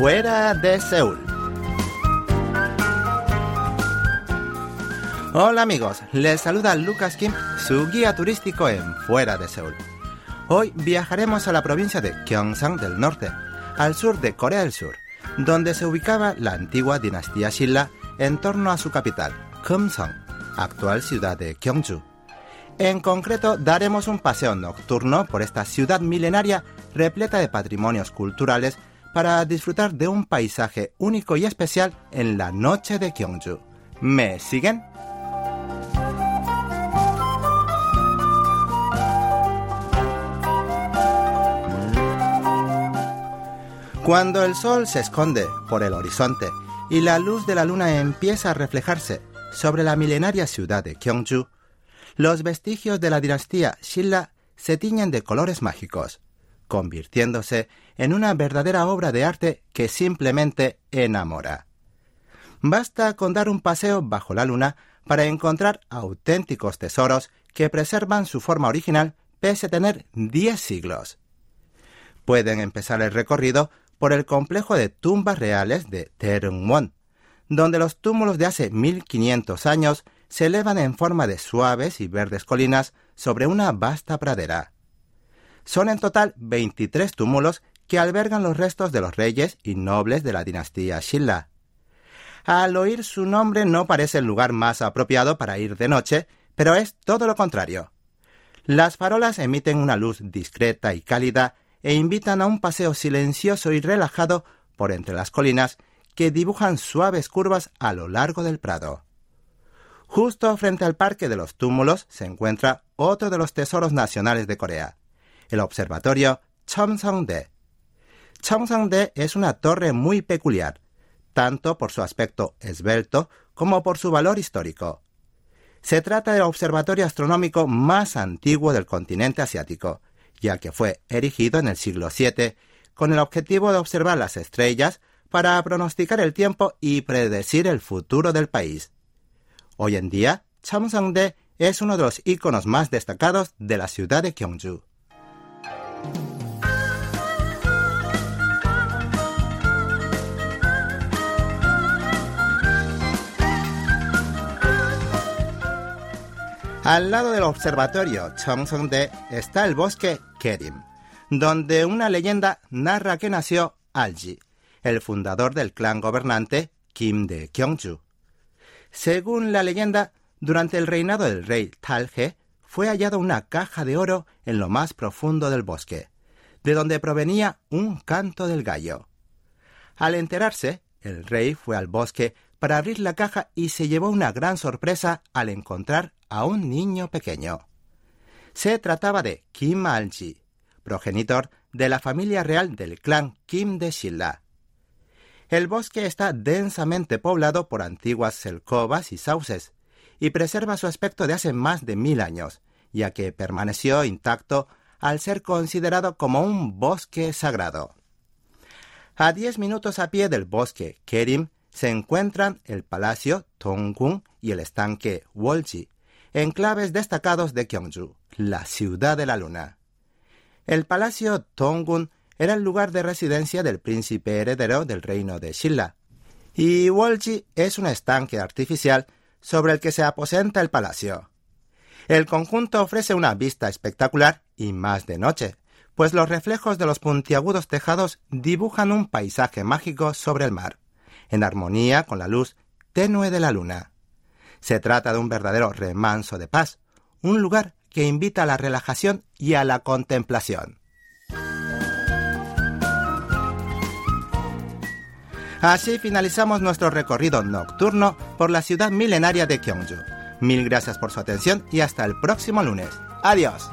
Fuera de Seúl. Hola amigos, les saluda Lucas Kim, su guía turístico en Fuera de Seúl. Hoy viajaremos a la provincia de Gyeongsang del norte, al sur de Corea del Sur, donde se ubicaba la antigua dinastía Silla en torno a su capital, Kumsong, actual ciudad de Gyeongju. En concreto, daremos un paseo nocturno por esta ciudad milenaria repleta de patrimonios culturales para disfrutar de un paisaje único y especial en la noche de Gyeongju. ¿Me siguen? Cuando el sol se esconde por el horizonte y la luz de la luna empieza a reflejarse sobre la milenaria ciudad de Gyeongju, los vestigios de la dinastía Silla se tiñen de colores mágicos, convirtiéndose en una verdadera obra de arte que simplemente enamora. Basta con dar un paseo bajo la luna para encontrar auténticos tesoros que preservan su forma original pese a tener 10 siglos. Pueden empezar el recorrido por el complejo de tumbas reales de Terungwon, donde los túmulos de hace 1500 años se elevan en forma de suaves y verdes colinas sobre una vasta pradera. Son en total 23 túmulos que albergan los restos de los reyes y nobles de la dinastía Shilla. Al oír su nombre no parece el lugar más apropiado para ir de noche, pero es todo lo contrario. Las farolas emiten una luz discreta y cálida e invitan a un paseo silencioso y relajado por entre las colinas que dibujan suaves curvas a lo largo del prado. Justo frente al Parque de los Túmulos se encuentra otro de los tesoros nacionales de Corea, el Observatorio Chomsongde. Chomsongde es una torre muy peculiar, tanto por su aspecto esbelto como por su valor histórico. Se trata del observatorio astronómico más antiguo del continente asiático ya que fue erigido en el siglo VII con el objetivo de observar las estrellas para pronosticar el tiempo y predecir el futuro del país. Hoy en día, Chamsangde es uno de los iconos más destacados de la ciudad de Gyeongju. Al lado del observatorio Cheongsongde está el bosque Kerim, donde una leyenda narra que nació Alji, el fundador del clan gobernante Kim de Gyeongju. Según la leyenda, durante el reinado del rey Talje fue hallada una caja de oro en lo más profundo del bosque, de donde provenía un canto del gallo. Al enterarse, el rey fue al bosque para abrir la caja y se llevó una gran sorpresa al encontrar a un niño pequeño. Se trataba de Kim Alji, progenitor de la familia real del clan Kim de Shilla. El bosque está densamente poblado por antiguas selcovas y sauces, y preserva su aspecto de hace más de mil años, ya que permaneció intacto al ser considerado como un bosque sagrado. A diez minutos a pie del bosque Kerim se encuentran el palacio Tonggung y el estanque Wolji, enclaves destacados de Gyeongju, la ciudad de la luna. El palacio Tonggun era el lugar de residencia del príncipe heredero del reino de Shilla, y Wolji es un estanque artificial sobre el que se aposenta el palacio. El conjunto ofrece una vista espectacular y más de noche, pues los reflejos de los puntiagudos tejados dibujan un paisaje mágico sobre el mar, en armonía con la luz tenue de la luna. Se trata de un verdadero remanso de paz, un lugar que invita a la relajación y a la contemplación. Así finalizamos nuestro recorrido nocturno por la ciudad milenaria de Gyeongju. Mil gracias por su atención y hasta el próximo lunes. Adiós.